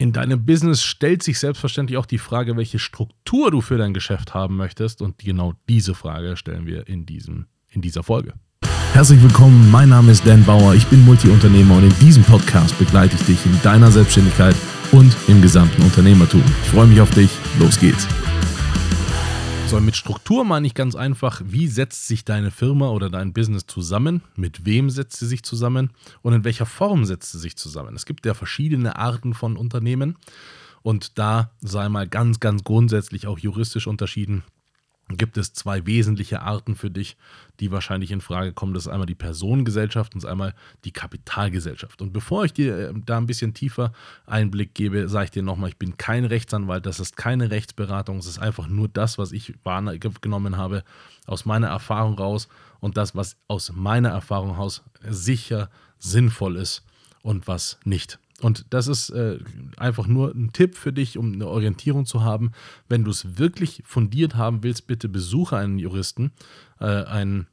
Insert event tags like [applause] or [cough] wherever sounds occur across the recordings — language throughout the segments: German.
In deinem Business stellt sich selbstverständlich auch die Frage, welche Struktur du für dein Geschäft haben möchtest. Und genau diese Frage stellen wir in, diesem, in dieser Folge. Herzlich willkommen, mein Name ist Dan Bauer, ich bin Multiunternehmer und in diesem Podcast begleite ich dich in deiner Selbstständigkeit und im gesamten Unternehmertum. Ich freue mich auf dich, los geht's. So, mit Struktur meine ich ganz einfach, wie setzt sich deine Firma oder dein Business zusammen, mit wem setzt sie sich zusammen? Und in welcher Form setzt sie sich zusammen. Es gibt ja verschiedene Arten von Unternehmen. Und da sei mal ganz, ganz grundsätzlich auch juristisch unterschieden, gibt es zwei wesentliche Arten für dich, die wahrscheinlich in Frage kommen. Das ist einmal die Personengesellschaft und einmal die Kapitalgesellschaft. Und bevor ich dir äh, da ein bisschen tiefer Einblick gebe, sage ich dir nochmal, ich bin kein Rechtsanwalt, das ist keine Rechtsberatung, es ist einfach nur das, was ich wahrgenommen habe aus meiner Erfahrung raus und das, was aus meiner Erfahrung raus sicher sinnvoll ist und was nicht. Und das ist äh, einfach nur ein Tipp für dich, um eine Orientierung zu haben. Wenn du es wirklich fundiert haben willst, bitte besuche einen Juristen, äh, einen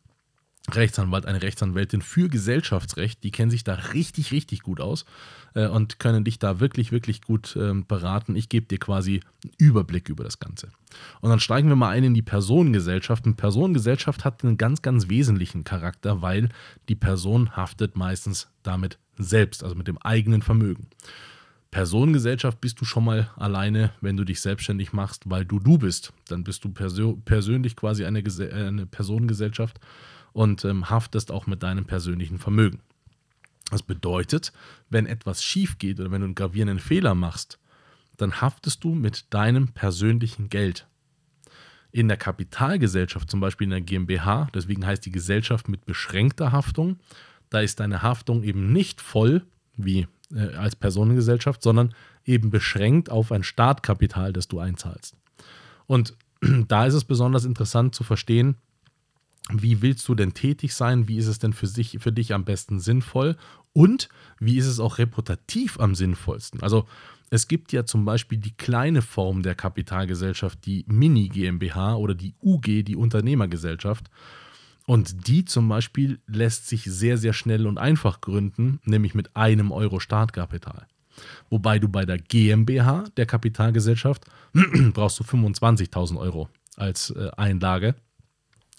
Rechtsanwalt, eine Rechtsanwältin für Gesellschaftsrecht. Die kennen sich da richtig, richtig gut aus äh, und können dich da wirklich, wirklich gut ähm, beraten. Ich gebe dir quasi einen Überblick über das Ganze. Und dann steigen wir mal ein in die Personengesellschaft. Eine Personengesellschaft hat einen ganz, ganz wesentlichen Charakter, weil die Person haftet meistens damit selbst, also mit dem eigenen Vermögen. Personengesellschaft bist du schon mal alleine, wenn du dich selbstständig machst, weil du du bist. Dann bist du persö persönlich quasi eine, Gese eine Personengesellschaft und ähm, haftest auch mit deinem persönlichen Vermögen. Das bedeutet, wenn etwas schief geht oder wenn du einen gravierenden Fehler machst, dann haftest du mit deinem persönlichen Geld. In der Kapitalgesellschaft, zum Beispiel in der GmbH, deswegen heißt die Gesellschaft mit beschränkter Haftung, da ist deine Haftung eben nicht voll wie äh, als Personengesellschaft, sondern eben beschränkt auf ein Startkapital, das du einzahlst. Und [clears throat] da ist es besonders interessant zu verstehen, wie willst du denn tätig sein? Wie ist es denn für, sich, für dich am besten sinnvoll? Und wie ist es auch reputativ am sinnvollsten? Also es gibt ja zum Beispiel die kleine Form der Kapitalgesellschaft, die Mini GmbH oder die UG, die Unternehmergesellschaft. Und die zum Beispiel lässt sich sehr, sehr schnell und einfach gründen, nämlich mit einem Euro Startkapital. Wobei du bei der GmbH, der Kapitalgesellschaft, [clears throat] brauchst du 25.000 Euro als äh, Einlage.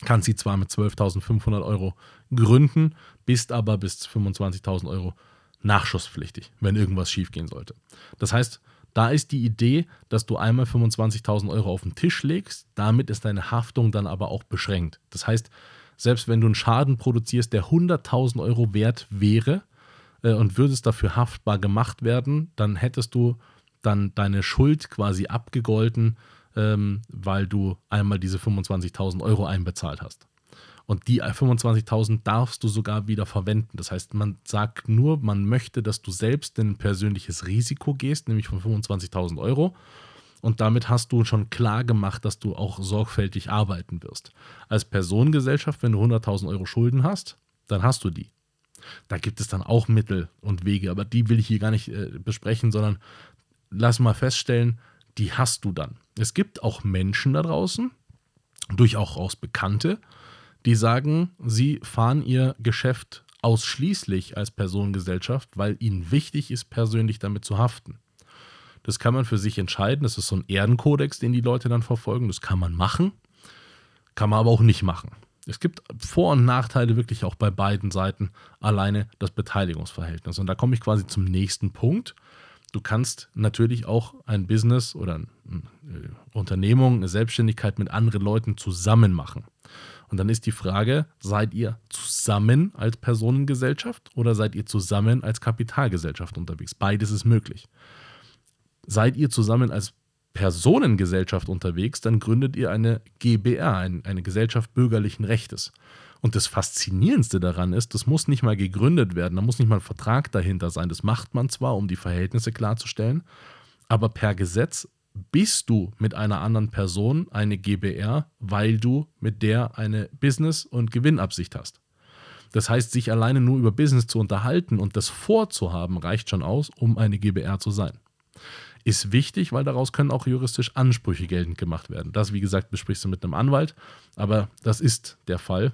Kannst sie zwar mit 12.500 Euro gründen, bist aber bis 25.000 Euro nachschusspflichtig, wenn irgendwas schiefgehen sollte. Das heißt, da ist die Idee, dass du einmal 25.000 Euro auf den Tisch legst, damit ist deine Haftung dann aber auch beschränkt. Das heißt, selbst wenn du einen Schaden produzierst, der 100.000 Euro wert wäre äh, und würdest dafür haftbar gemacht werden, dann hättest du dann deine Schuld quasi abgegolten, ähm, weil du einmal diese 25.000 Euro einbezahlt hast. Und die 25.000 darfst du sogar wieder verwenden. Das heißt, man sagt nur, man möchte, dass du selbst in ein persönliches Risiko gehst, nämlich von 25.000 Euro. Und damit hast du schon klar gemacht, dass du auch sorgfältig arbeiten wirst. Als Personengesellschaft, wenn du 100.000 Euro Schulden hast, dann hast du die. Da gibt es dann auch Mittel und Wege, aber die will ich hier gar nicht äh, besprechen, sondern lass mal feststellen, die hast du dann. Es gibt auch Menschen da draußen, durchaus Bekannte, die sagen, sie fahren ihr Geschäft ausschließlich als Personengesellschaft, weil ihnen wichtig ist, persönlich damit zu haften. Das kann man für sich entscheiden. Das ist so ein Ehrenkodex, den die Leute dann verfolgen. Das kann man machen, kann man aber auch nicht machen. Es gibt Vor- und Nachteile wirklich auch bei beiden Seiten alleine das Beteiligungsverhältnis. Und da komme ich quasi zum nächsten Punkt. Du kannst natürlich auch ein Business oder eine äh, Unternehmung, eine Selbstständigkeit mit anderen Leuten zusammen machen. Und dann ist die Frage, seid ihr zusammen als Personengesellschaft oder seid ihr zusammen als Kapitalgesellschaft unterwegs? Beides ist möglich. Seid ihr zusammen als Personengesellschaft unterwegs, dann gründet ihr eine GBR, eine Gesellschaft bürgerlichen Rechtes. Und das Faszinierendste daran ist, das muss nicht mal gegründet werden, da muss nicht mal ein Vertrag dahinter sein. Das macht man zwar, um die Verhältnisse klarzustellen, aber per Gesetz bist du mit einer anderen Person eine GBR, weil du mit der eine Business- und Gewinnabsicht hast. Das heißt, sich alleine nur über Business zu unterhalten und das vorzuhaben, reicht schon aus, um eine GBR zu sein ist wichtig, weil daraus können auch juristisch Ansprüche geltend gemacht werden. Das, wie gesagt, besprichst du mit einem Anwalt, aber das ist der Fall.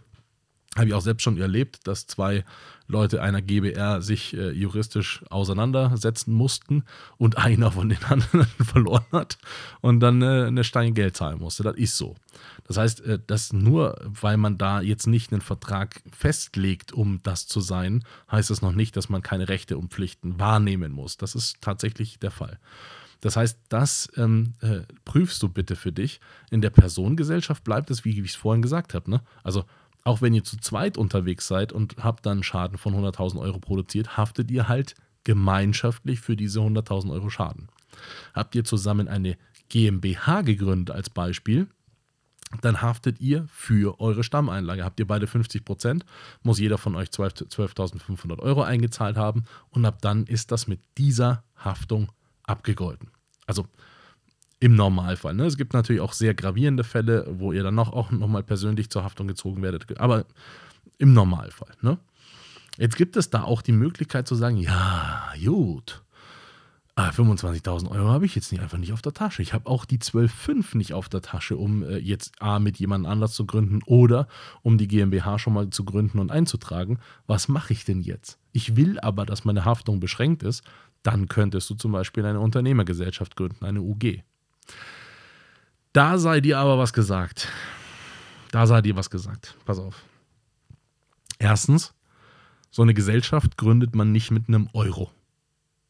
Habe ich auch selbst schon erlebt, dass zwei Leute einer GBR sich äh, juristisch auseinandersetzen mussten und [laughs] einer von den anderen [laughs] verloren hat und dann äh, eine Stein Geld zahlen musste. Das ist so. Das heißt, äh, dass nur weil man da jetzt nicht einen Vertrag festlegt, um das zu sein, heißt das noch nicht, dass man keine Rechte und Pflichten wahrnehmen muss. Das ist tatsächlich der Fall. Das heißt, das ähm, äh, prüfst du bitte für dich. In der Personengesellschaft bleibt es, wie ich es vorhin gesagt habe. Ne? Also auch wenn ihr zu zweit unterwegs seid und habt dann Schaden von 100.000 Euro produziert, haftet ihr halt gemeinschaftlich für diese 100.000 Euro Schaden. Habt ihr zusammen eine GmbH gegründet als Beispiel, dann haftet ihr für eure Stammeinlage. Habt ihr beide 50 Prozent, muss jeder von euch 12.500 Euro eingezahlt haben und ab dann ist das mit dieser Haftung abgegolten. Also im Normalfall. Ne? Es gibt natürlich auch sehr gravierende Fälle, wo ihr dann noch, auch nochmal persönlich zur Haftung gezogen werdet. Aber im Normalfall. Ne? Jetzt gibt es da auch die Möglichkeit zu sagen, ja, gut, 25.000 Euro habe ich jetzt nicht einfach nicht auf der Tasche. Ich habe auch die 12,5 nicht auf der Tasche, um äh, jetzt A mit jemand anders zu gründen oder um die GmbH schon mal zu gründen und einzutragen. Was mache ich denn jetzt? Ich will aber, dass meine Haftung beschränkt ist. Dann könntest du zum Beispiel eine Unternehmergesellschaft gründen, eine UG. Da sei dir aber was gesagt. Da sei dir was gesagt. Pass auf. Erstens, so eine Gesellschaft gründet man nicht mit einem Euro.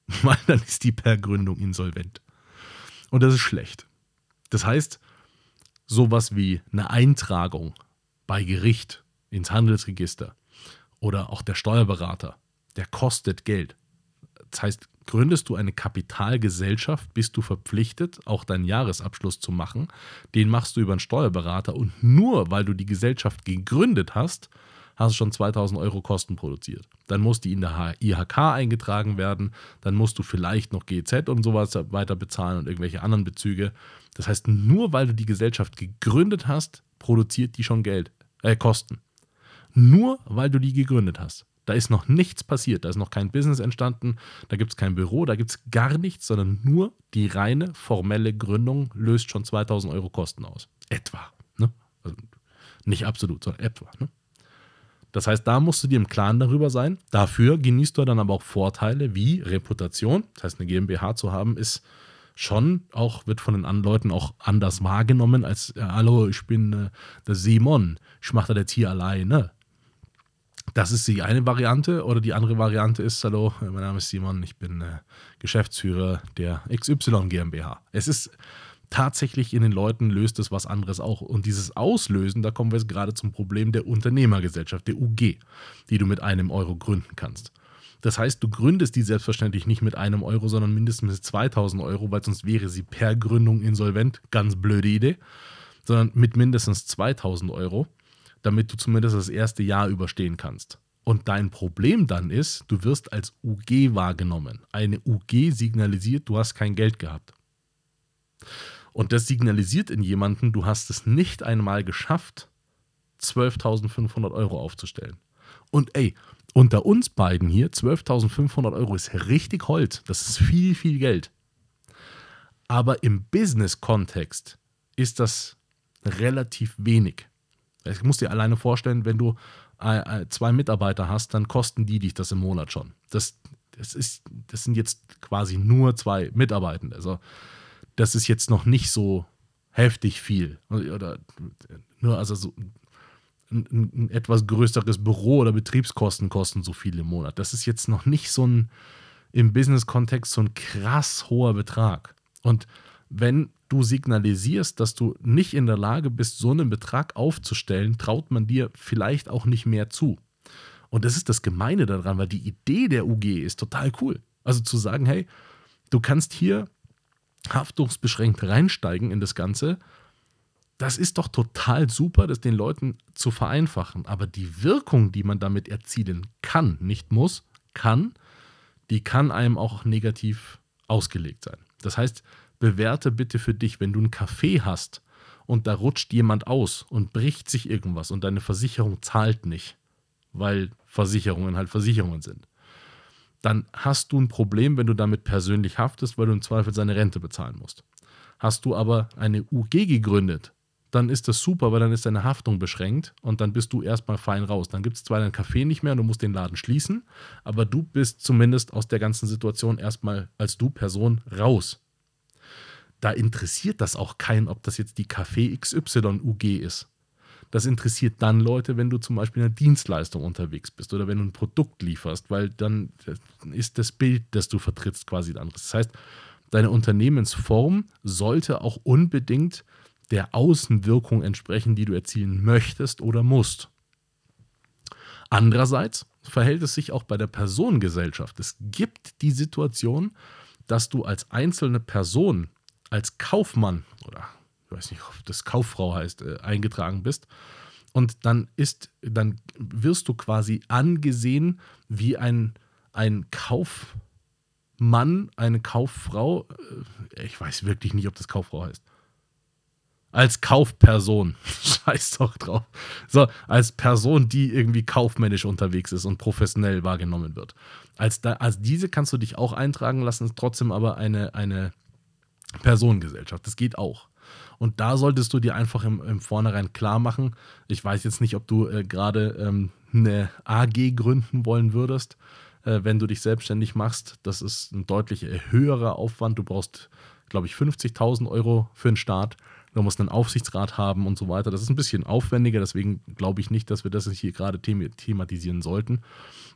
[laughs] Weil dann ist die per Gründung insolvent. Und das ist schlecht. Das heißt, sowas wie eine Eintragung bei Gericht ins Handelsregister oder auch der Steuerberater, der kostet Geld. Das heißt, gründest du eine Kapitalgesellschaft, bist du verpflichtet, auch deinen Jahresabschluss zu machen. Den machst du über einen Steuerberater und nur weil du die Gesellschaft gegründet hast, hast du schon 2000 Euro Kosten produziert. Dann muss die in der IHK eingetragen werden, dann musst du vielleicht noch GZ und sowas weiter bezahlen und irgendwelche anderen Bezüge. Das heißt, nur weil du die Gesellschaft gegründet hast, produziert die schon Geld, äh, Kosten. Nur weil du die gegründet hast. Da ist noch nichts passiert, da ist noch kein Business entstanden, da gibt es kein Büro, da gibt es gar nichts, sondern nur die reine formelle Gründung löst schon 2000 Euro Kosten aus. Etwa. Ne? Also nicht absolut, sondern etwa. Ne? Das heißt, da musst du dir im Klaren darüber sein. Dafür genießt du dann aber auch Vorteile wie Reputation. Das heißt, eine GmbH zu haben, ist schon auch, wird von den anderen Leuten auch anders wahrgenommen als, hallo, ich bin äh, der Simon, ich mache das jetzt hier alleine. Das ist die eine Variante. Oder die andere Variante ist: Hallo, mein Name ist Simon, ich bin äh, Geschäftsführer der XY GmbH. Es ist tatsächlich in den Leuten löst es was anderes auch. Und dieses Auslösen, da kommen wir jetzt gerade zum Problem der Unternehmergesellschaft, der UG, die du mit einem Euro gründen kannst. Das heißt, du gründest die selbstverständlich nicht mit einem Euro, sondern mindestens mit 2000 Euro, weil sonst wäre sie per Gründung insolvent. Ganz blöde Idee. Sondern mit mindestens 2000 Euro damit du zumindest das erste Jahr überstehen kannst. Und dein Problem dann ist, du wirst als UG wahrgenommen. Eine UG signalisiert, du hast kein Geld gehabt. Und das signalisiert in jemanden, du hast es nicht einmal geschafft, 12.500 Euro aufzustellen. Und ey, unter uns beiden hier, 12.500 Euro ist richtig Holz. Das ist viel, viel Geld. Aber im Business-Kontext ist das relativ wenig. Ich muss dir alleine vorstellen, wenn du äh, äh, zwei Mitarbeiter hast, dann kosten die dich das im Monat schon. Das, das, ist, das sind jetzt quasi nur zwei Mitarbeitende. Also, das ist jetzt noch nicht so heftig viel. Oder nur, also so ein, ein, etwas größeres Büro oder Betriebskosten kosten so viel im Monat. Das ist jetzt noch nicht so ein im Business-Kontext so ein krass hoher Betrag. Und wenn du signalisierst, dass du nicht in der Lage bist, so einen Betrag aufzustellen, traut man dir vielleicht auch nicht mehr zu. Und das ist das Gemeine daran, weil die Idee der UG ist total cool. Also zu sagen, hey, du kannst hier haftungsbeschränkt reinsteigen in das Ganze, das ist doch total super, das den Leuten zu vereinfachen. Aber die Wirkung, die man damit erzielen kann, nicht muss, kann, die kann einem auch negativ ausgelegt sein. Das heißt, bewerte bitte für dich, wenn du einen Café hast und da rutscht jemand aus und bricht sich irgendwas und deine Versicherung zahlt nicht, weil Versicherungen halt Versicherungen sind, dann hast du ein Problem, wenn du damit persönlich haftest, weil du im Zweifel seine Rente bezahlen musst. Hast du aber eine UG gegründet, dann ist das super, weil dann ist deine Haftung beschränkt und dann bist du erstmal fein raus. Dann gibt es zwar deinen Kaffee nicht mehr und du musst den Laden schließen, aber du bist zumindest aus der ganzen Situation erstmal als du Person raus. Da interessiert das auch keinen, ob das jetzt die Kaffee XY UG ist. Das interessiert dann Leute, wenn du zum Beispiel in einer Dienstleistung unterwegs bist oder wenn du ein Produkt lieferst, weil dann ist das Bild, das du vertrittst, quasi ein anderes. Das heißt, deine Unternehmensform sollte auch unbedingt der Außenwirkung entsprechen, die du erzielen möchtest oder musst. Andererseits verhält es sich auch bei der Personengesellschaft. Es gibt die Situation, dass du als einzelne Person, als Kaufmann oder ich weiß nicht, ob das Kauffrau heißt, äh, eingetragen bist. Und dann ist, dann wirst du quasi angesehen wie ein, ein Kaufmann, eine Kauffrau. Äh, ich weiß wirklich nicht, ob das Kauffrau heißt. Als Kaufperson. [laughs] Scheiß doch drauf. So, als Person, die irgendwie kaufmännisch unterwegs ist und professionell wahrgenommen wird. Als, da, als diese kannst du dich auch eintragen lassen, trotzdem aber eine, eine Personengesellschaft. Das geht auch. Und da solltest du dir einfach im, im Vornherein klar machen. Ich weiß jetzt nicht, ob du äh, gerade ähm, eine AG gründen wollen würdest, äh, wenn du dich selbstständig machst. Das ist ein deutlich höherer Aufwand. Du brauchst, glaube ich, 50.000 Euro für den Start. Du musst einen Aufsichtsrat haben und so weiter. Das ist ein bisschen aufwendiger, deswegen glaube ich nicht, dass wir das hier gerade thematisieren sollten.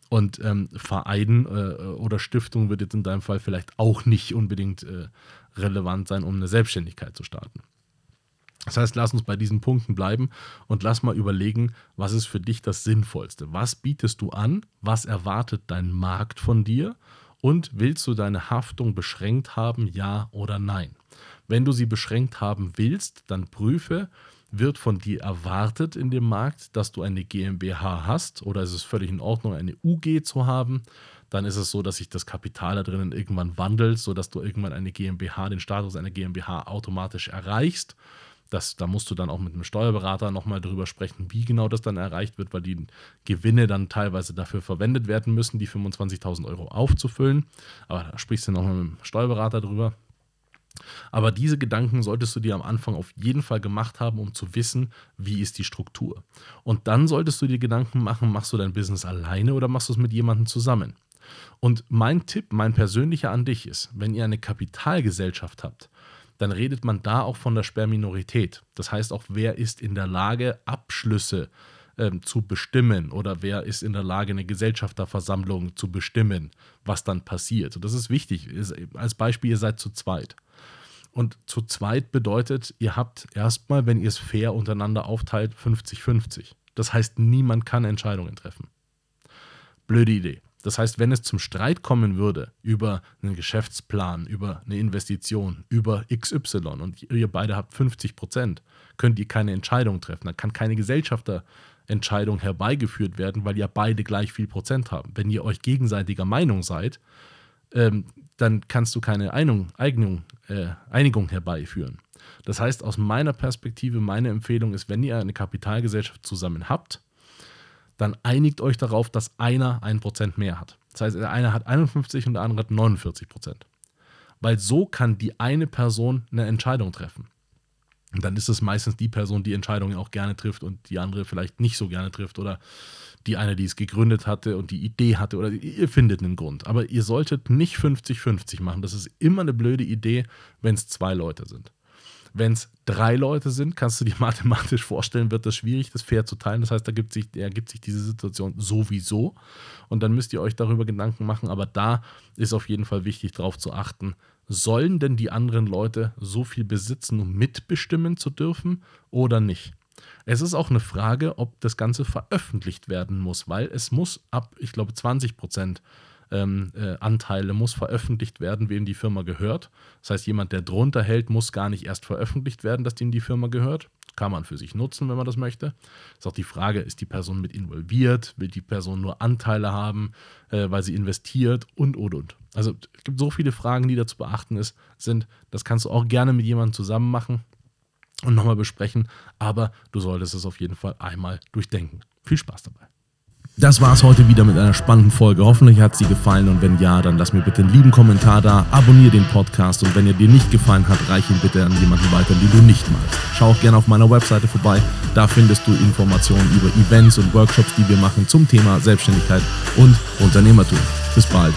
Und ähm, Verein äh, oder Stiftung wird jetzt in deinem Fall vielleicht auch nicht unbedingt äh, relevant sein, um eine Selbstständigkeit zu starten. Das heißt, lass uns bei diesen Punkten bleiben und lass mal überlegen, was ist für dich das Sinnvollste? Was bietest du an? Was erwartet dein Markt von dir? Und willst du deine Haftung beschränkt haben, ja oder nein? Wenn du sie beschränkt haben willst, dann prüfe, wird von dir erwartet in dem Markt, dass du eine GmbH hast oder ist es völlig in Ordnung, eine UG zu haben? Dann ist es so, dass sich das Kapital da drinnen irgendwann wandelt, sodass du irgendwann eine GmbH, den Status einer GmbH automatisch erreichst. Das, da musst du dann auch mit einem Steuerberater nochmal drüber sprechen, wie genau das dann erreicht wird, weil die Gewinne dann teilweise dafür verwendet werden müssen, die 25.000 Euro aufzufüllen. Aber da sprichst du nochmal mit dem Steuerberater drüber. Aber diese Gedanken solltest du dir am Anfang auf jeden Fall gemacht haben, um zu wissen, wie ist die Struktur. Und dann solltest du dir Gedanken machen, machst du dein Business alleine oder machst du es mit jemandem zusammen. Und mein Tipp, mein persönlicher an dich ist, wenn ihr eine Kapitalgesellschaft habt, dann redet man da auch von der Sperrminorität. Das heißt auch, wer ist in der Lage, Abschlüsse ähm, zu bestimmen oder wer ist in der Lage, eine Gesellschafterversammlung zu bestimmen, was dann passiert. Und das ist wichtig. Als Beispiel, ihr seid zu zweit. Und zu zweit bedeutet, ihr habt erstmal, wenn ihr es fair untereinander aufteilt, 50-50. Das heißt, niemand kann Entscheidungen treffen. Blöde Idee. Das heißt, wenn es zum Streit kommen würde über einen Geschäftsplan, über eine Investition, über XY und ihr beide habt 50 Prozent, könnt ihr keine Entscheidung treffen. Dann kann keine Gesellschafterentscheidung herbeigeführt werden, weil ihr beide gleich viel Prozent haben. Wenn ihr euch gegenseitiger Meinung seid, ähm, dann kannst du keine Einigung, Einigung, äh, Einigung herbeiführen. Das heißt, aus meiner Perspektive, meine Empfehlung ist, wenn ihr eine Kapitalgesellschaft zusammen habt, dann einigt euch darauf, dass einer ein Prozent mehr hat. Das heißt, der eine hat 51 und der andere hat 49 Prozent. Weil so kann die eine Person eine Entscheidung treffen. Und dann ist es meistens die Person, die Entscheidungen auch gerne trifft und die andere vielleicht nicht so gerne trifft oder die eine, die es gegründet hatte und die Idee hatte oder ihr findet einen Grund. Aber ihr solltet nicht 50-50 machen. Das ist immer eine blöde Idee, wenn es zwei Leute sind. Wenn es drei Leute sind, kannst du dir [laughs] mathematisch vorstellen, wird das schwierig, das fair zu teilen. Das heißt, da gibt sich, ergibt sich diese Situation sowieso. Und dann müsst ihr euch darüber Gedanken machen. Aber da ist auf jeden Fall wichtig, darauf zu achten, sollen denn die anderen Leute so viel besitzen, um mitbestimmen zu dürfen oder nicht? Es ist auch eine Frage, ob das Ganze veröffentlicht werden muss, weil es muss ab, ich glaube, 20 Prozent ähm, äh, Anteile muss veröffentlicht werden, wem die Firma gehört. Das heißt, jemand, der drunter hält, muss gar nicht erst veröffentlicht werden, dass ihm die Firma gehört. Kann man für sich nutzen, wenn man das möchte. Ist auch die Frage, ist die Person mit involviert? Will die Person nur Anteile haben, äh, weil sie investiert und, und, und. Also es gibt so viele Fragen, die da zu beachten ist, sind. Das kannst du auch gerne mit jemandem zusammen machen und nochmal besprechen, aber du solltest es auf jeden Fall einmal durchdenken. Viel Spaß dabei. Das war es heute wieder mit einer spannenden Folge. Hoffentlich hat sie gefallen und wenn ja, dann lass mir bitte einen lieben Kommentar da, abonniere den Podcast und wenn er dir nicht gefallen hat, reich ihn bitte an jemanden weiter, den du nicht magst. Schau auch gerne auf meiner Webseite vorbei, da findest du Informationen über Events und Workshops, die wir machen zum Thema Selbstständigkeit und Unternehmertum. Bis bald.